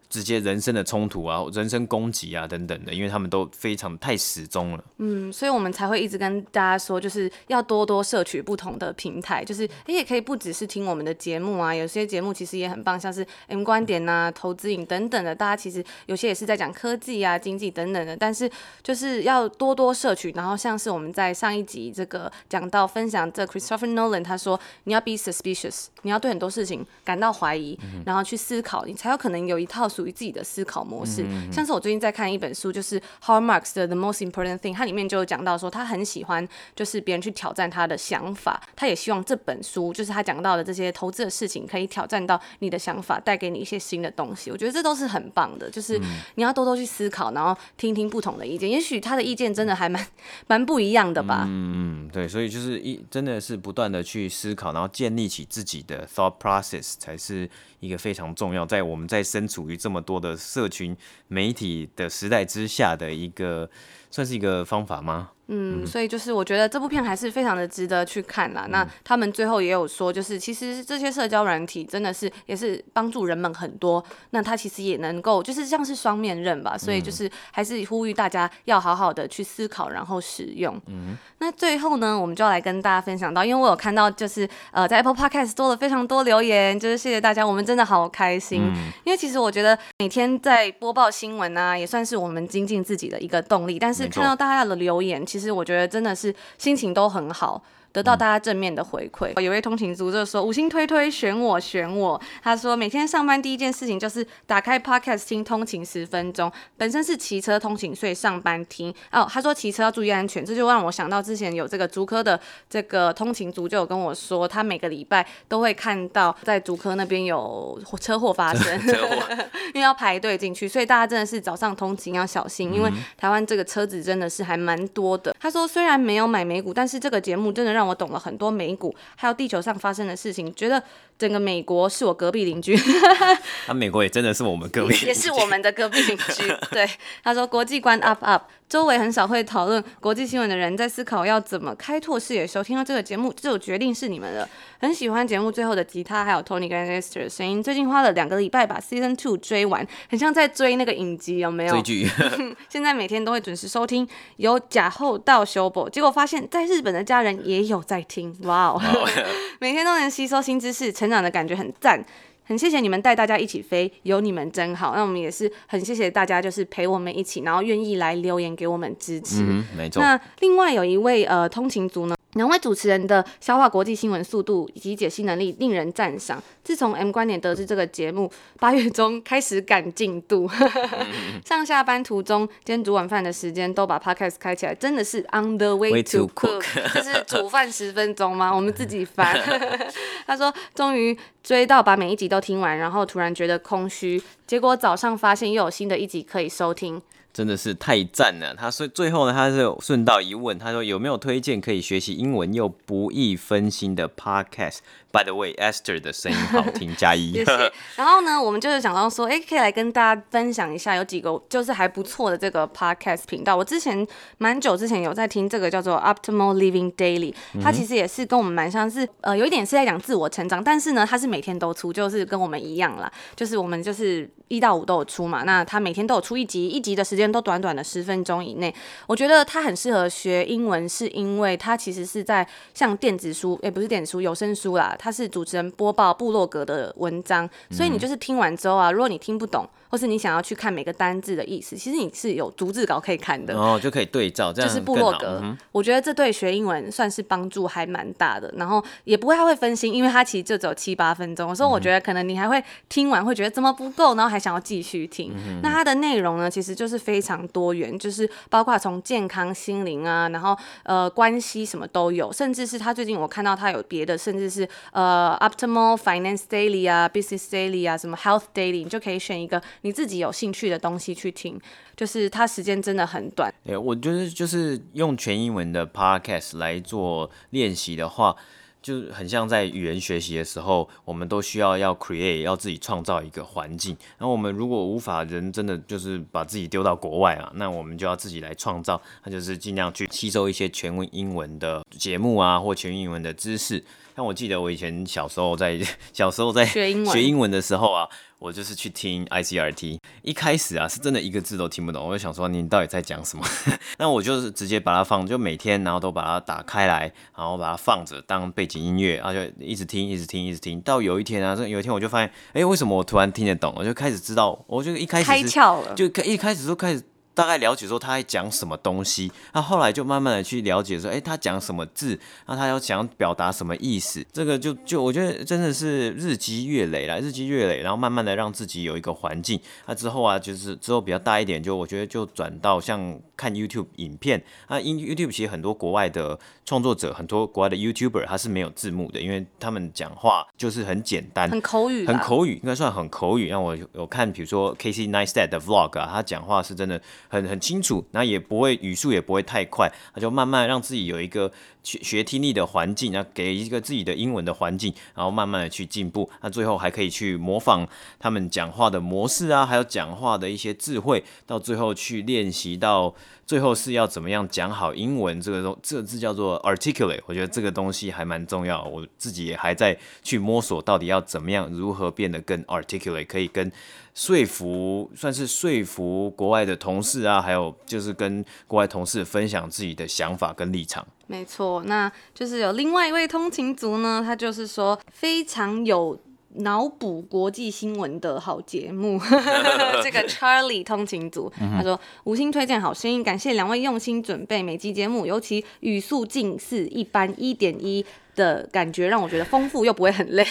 直接人身的冲突啊，人身攻击啊等等的，因为他们都非常太始终了。嗯，所以我们才会一直跟大家说，就是要多多摄取不同的平台，就是你，也可以不只是听我们的节目啊，有些节目其实也很棒，像是 M 观点呐、啊、投资影等等的，大家其实有些也是在讲科技啊、经济等等的，但是就是要多多摄取。然后像是我们在上一集这个讲到分享这 Christopher Nolan，他说你要 be suspicious，你要对很多事情感到怀疑，嗯、然后去思考，你才有可能有一套。属于自己的思考模式，嗯、像是我最近在看一本书，就是 Howard Marks 的 The Most Important Thing，它里面就有讲到说，他很喜欢就是别人去挑战他的想法，他也希望这本书就是他讲到的这些投资的事情，可以挑战到你的想法，带给你一些新的东西。我觉得这都是很棒的，就是你要多多去思考，然后听听不同的意见，也许他的意见真的还蛮蛮不一样的吧。嗯嗯，对，所以就是一真的是不断的去思考，然后建立起自己的 thought process 才是。一个非常重要，在我们在身处于这么多的社群媒体的时代之下的一个，算是一个方法吗？嗯，所以就是我觉得这部片还是非常的值得去看啦。嗯、那他们最后也有说，就是其实这些社交软体真的是也是帮助人们很多。那它其实也能够就是像是双面刃吧。所以就是还是呼吁大家要好好的去思考，然后使用。嗯，那最后呢，我们就要来跟大家分享到，因为我有看到就是呃在 Apple Podcast 多了非常多留言，就是谢谢大家，我们真的好开心。嗯、因为其实我觉得每天在播报新闻啊，也算是我们精进自己的一个动力。但是看到大家的留言，其其实我觉得真的是心情都很好。得到大家正面的回馈，嗯、有位通勤族就说五星推推选我选我。他说每天上班第一件事情就是打开 Podcast 听通勤十分钟，本身是骑车通勤，所以上班听。哦，他说骑车要注意安全，这就让我想到之前有这个竹科的这个通勤族就有跟我说，他每个礼拜都会看到在竹科那边有车祸发生，因为要排队进去，所以大家真的是早上通勤要小心，因为台湾这个车子真的是还蛮多的。他说虽然没有买美股，但是这个节目真的让我懂了很多美股，还有地球上发生的事情，觉得整个美国是我隔壁邻居。他、啊、美国也真的是我们隔壁，也是我们的隔壁邻居。对，他说国际观 up up，周围很少会讨论国际新闻的人在思考要怎么开拓视野。时候听到这个节目，这种决定是你们了。很喜欢节目最后的吉他，还有 Tony 跟 Esther 的声音。最近花了两个礼拜把 Season Two 追完，很像在追那个影集，有没有？追剧。现在每天都会准时收听，由假后到修补，结果发现在日本的家人也有在听，哇哦！每天都能吸收新知识，成长的感觉很赞。很谢谢你们带大家一起飞，有你们真好。那我们也是很谢谢大家，就是陪我们一起，然后愿意来留言给我们支持。嗯，没错。那另外有一位呃通勤族呢。两位主持人的消化国际新闻速度以及解析能力令人赞赏。自从 M 观点得知这个节目八月中开始赶进度，上下班途中兼煮晚饭的时间都把 Podcast 开起来，真的是 on the way to cook，就是煮饭十分钟吗？我们自己翻。他说终于追到把每一集都听完，然后突然觉得空虚，结果早上发现又有新的一集可以收听。真的是太赞了！他所以最后呢，他是顺道一问，他说有没有推荐可以学习英文又不易分心的 podcast？By the way, Esther 的声音好听，加一。谢谢。然后呢，我们就是想到说，哎、欸，可以来跟大家分享一下，有几个就是还不错的这个 podcast 频道。我之前蛮久之前有在听这个叫做 Optimal Living Daily，它其实也是跟我们蛮像是，呃，有一点是在讲自我成长，但是呢，它是每天都出，就是跟我们一样啦，就是我们就是一到五都有出嘛。那它每天都有出一集，一集的时间都短短的十分钟以内。我觉得它很适合学英文，是因为它其实是在像电子书，也、欸、不是电子书，有声书啦。它是主持人播报部落格的文章，所以你就是听完之后啊，如果你听不懂，或是你想要去看每个单字的意思，其实你是有逐字稿可以看的，哦，就可以对照，这样就是部落格。嗯、我觉得这对学英文算是帮助还蛮大的，然后也不会太会分心，因为它其实就只有七八分钟，所以我觉得可能你还会听完会觉得怎么不够，然后还想要继续听。嗯、那它的内容呢，其实就是非常多元，就是包括从健康、心灵啊，然后呃关系什么都有，甚至是他最近我看到他有别的，甚至是呃。Optimal Finance Daily 啊，Business Daily 啊，什么 Health Daily，你就可以选一个你自己有兴趣的东西去听。就是它时间真的很短。哎，我觉得就是用全英文的 Podcast 来做练习的话，就是很像在语言学习的时候，我们都需要要 create，要自己创造一个环境。然后我们如果无法人真的就是把自己丢到国外啊，那我们就要自己来创造。那就是尽量去吸收一些全英文的节目啊，或全英文的知识。像我记得我以前小时候在小时候在学英文学英文的时候啊，我就是去听 ICRT，一开始啊是真的一个字都听不懂，我就想说你到底在讲什么？那我就是直接把它放，就每天然后都把它打开来，然后把它放着当背景音乐，然后就一直听一直听一直听，到有一天啊，这有一天我就发现，哎，为什么我突然听得懂？我就开始知道，我就一开始开窍了，就一开始就开始。大概了解说他在讲什么东西，那后来就慢慢的去了解说，哎，他讲什么字，那他要想表达什么意思，这个就就我觉得真的是日积月累啦，日积月累，然后慢慢的让自己有一个环境，那之后啊，就是之后比较大一点，就我觉得就转到像看 YouTube 影片，那 YouTube 其实很多国外的创作者，很多国外的 YouTuber 他是没有字幕的，因为他们讲话就是很简单，很口语，很口语，应该算很口语。让我有看，比如说 Casey Neistat 的 Vlog 啊，他讲话是真的。很很清楚，那也不会语速也不会太快，那就慢慢让自己有一个学学听力的环境，那给一个自己的英文的环境，然后慢慢的去进步，那最后还可以去模仿他们讲话的模式啊，还有讲话的一些智慧，到最后去练习到最后是要怎么样讲好英文，这个东这个字叫做 articulate，我觉得这个东西还蛮重要，我自己也还在去摸索到底要怎么样如何变得更 articulate，可以跟。说服算是说服国外的同事啊，还有就是跟国外同事分享自己的想法跟立场。没错，那就是有另外一位通勤族呢，他就是说非常有脑补国际新闻的好节目。这个 Charlie 通勤组，他说五星推荐好声音，感谢两位用心准备每集节目，尤其语速近似一般一点一。的感觉让我觉得丰富又不会很累，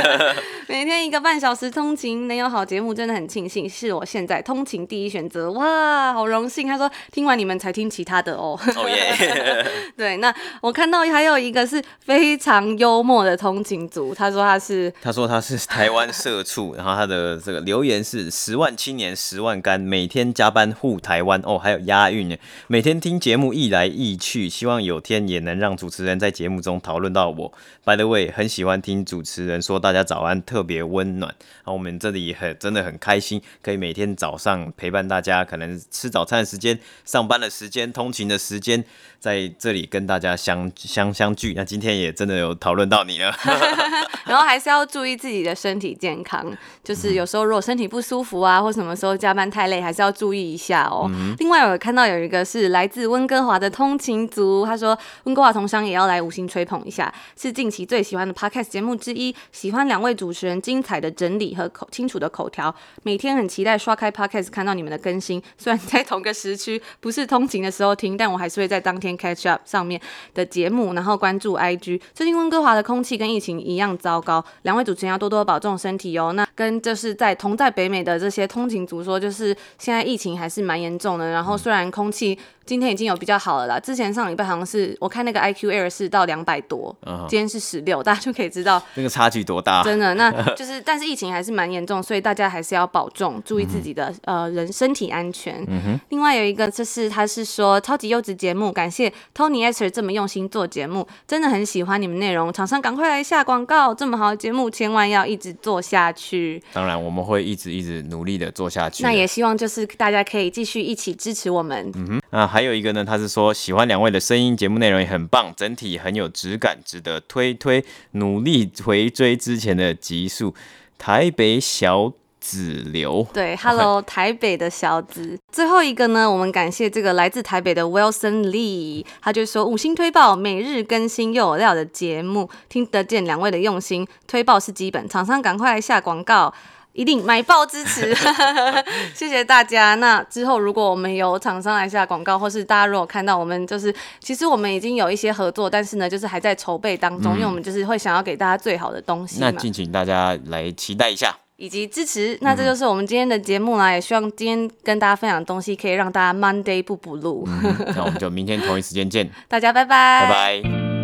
每天一个半小时通勤能有好节目真的很庆幸，是我现在通勤第一选择，哇，好荣幸。他说听完你们才听其他的哦，哦耶，对，那我看到还有一个是非常幽默的通勤族，他说他是，他说他是台湾社畜，然后他的这个留言是十万青年十万干，每天加班护台湾。哦，还有押韵。呢，每天听节目一来一去，希望有天也能让主持人在节目中讨论到。到我，by the way，很喜欢听主持人说大家早安，特别温暖。然后我们这里很真的很开心，可以每天早上陪伴大家，可能吃早餐的时间、上班的时间、通勤的时间，在这里跟大家相相相聚。那今天也真的有讨论到你了，然后还是要注意自己的身体健康，就是有时候如果身体不舒服啊，或什么时候加班太累，还是要注意一下哦。嗯、另外，我看到有一个是来自温哥华的通勤族，他说温哥华同乡也要来五星吹捧一下。是近期最喜欢的 podcast 节目之一，喜欢两位主持人精彩的整理和口清楚的口条，每天很期待刷开 podcast 看到你们的更新。虽然在同个时区，不是通勤的时候听，但我还是会在当天 catch up 上面的节目，然后关注 IG。最近温哥华的空气跟疫情一样糟糕，两位主持人要多多保重身体哦。那跟就是在同在北美的这些通勤族说，就是现在疫情还是蛮严重的，然后虽然空气。今天已经有比较好了啦，之前上礼拜好像是我看那个 IQ Air 是到两百多，uh. 今天是十六，大家就可以知道那个差距多大。真的，那 就是，但是疫情还是蛮严重，所以大家还是要保重，注意自己的、嗯、呃人身体安全。嗯、哼另外有一个就是他是说超级优质节目，感谢 Tony Esther 这么用心做节目，真的很喜欢你们内容，厂商赶快来下广告，这么好的节目千万要一直做下去。当然我们会一直一直努力的做下去。那也希望就是大家可以继续一起支持我们。嗯哼，那还有一个呢，他是。说喜欢两位的声音，节目内容也很棒，整体很有质感，值得推推，努力回追之前的集数。台北小子流，对，Hello，台北的小子。最后一个呢，我们感谢这个来自台北的 Wilson Lee，他就说五星推报，每日更新又有料的节目，听得见两位的用心，推报是基本，厂商赶快来下广告。一定买爆支持，谢谢大家。那之后如果我们有厂商来下广告，或是大家如果看到我们，就是其实我们已经有一些合作，但是呢，就是还在筹备当中，嗯、因为我们就是会想要给大家最好的东西。那敬请大家来期待一下，以及支持。那这就是我们今天的节目啦，也希望今天跟大家分享的东西可以让大家 Monday 不补录。那我们就明天同一时间见，大家拜拜，拜拜。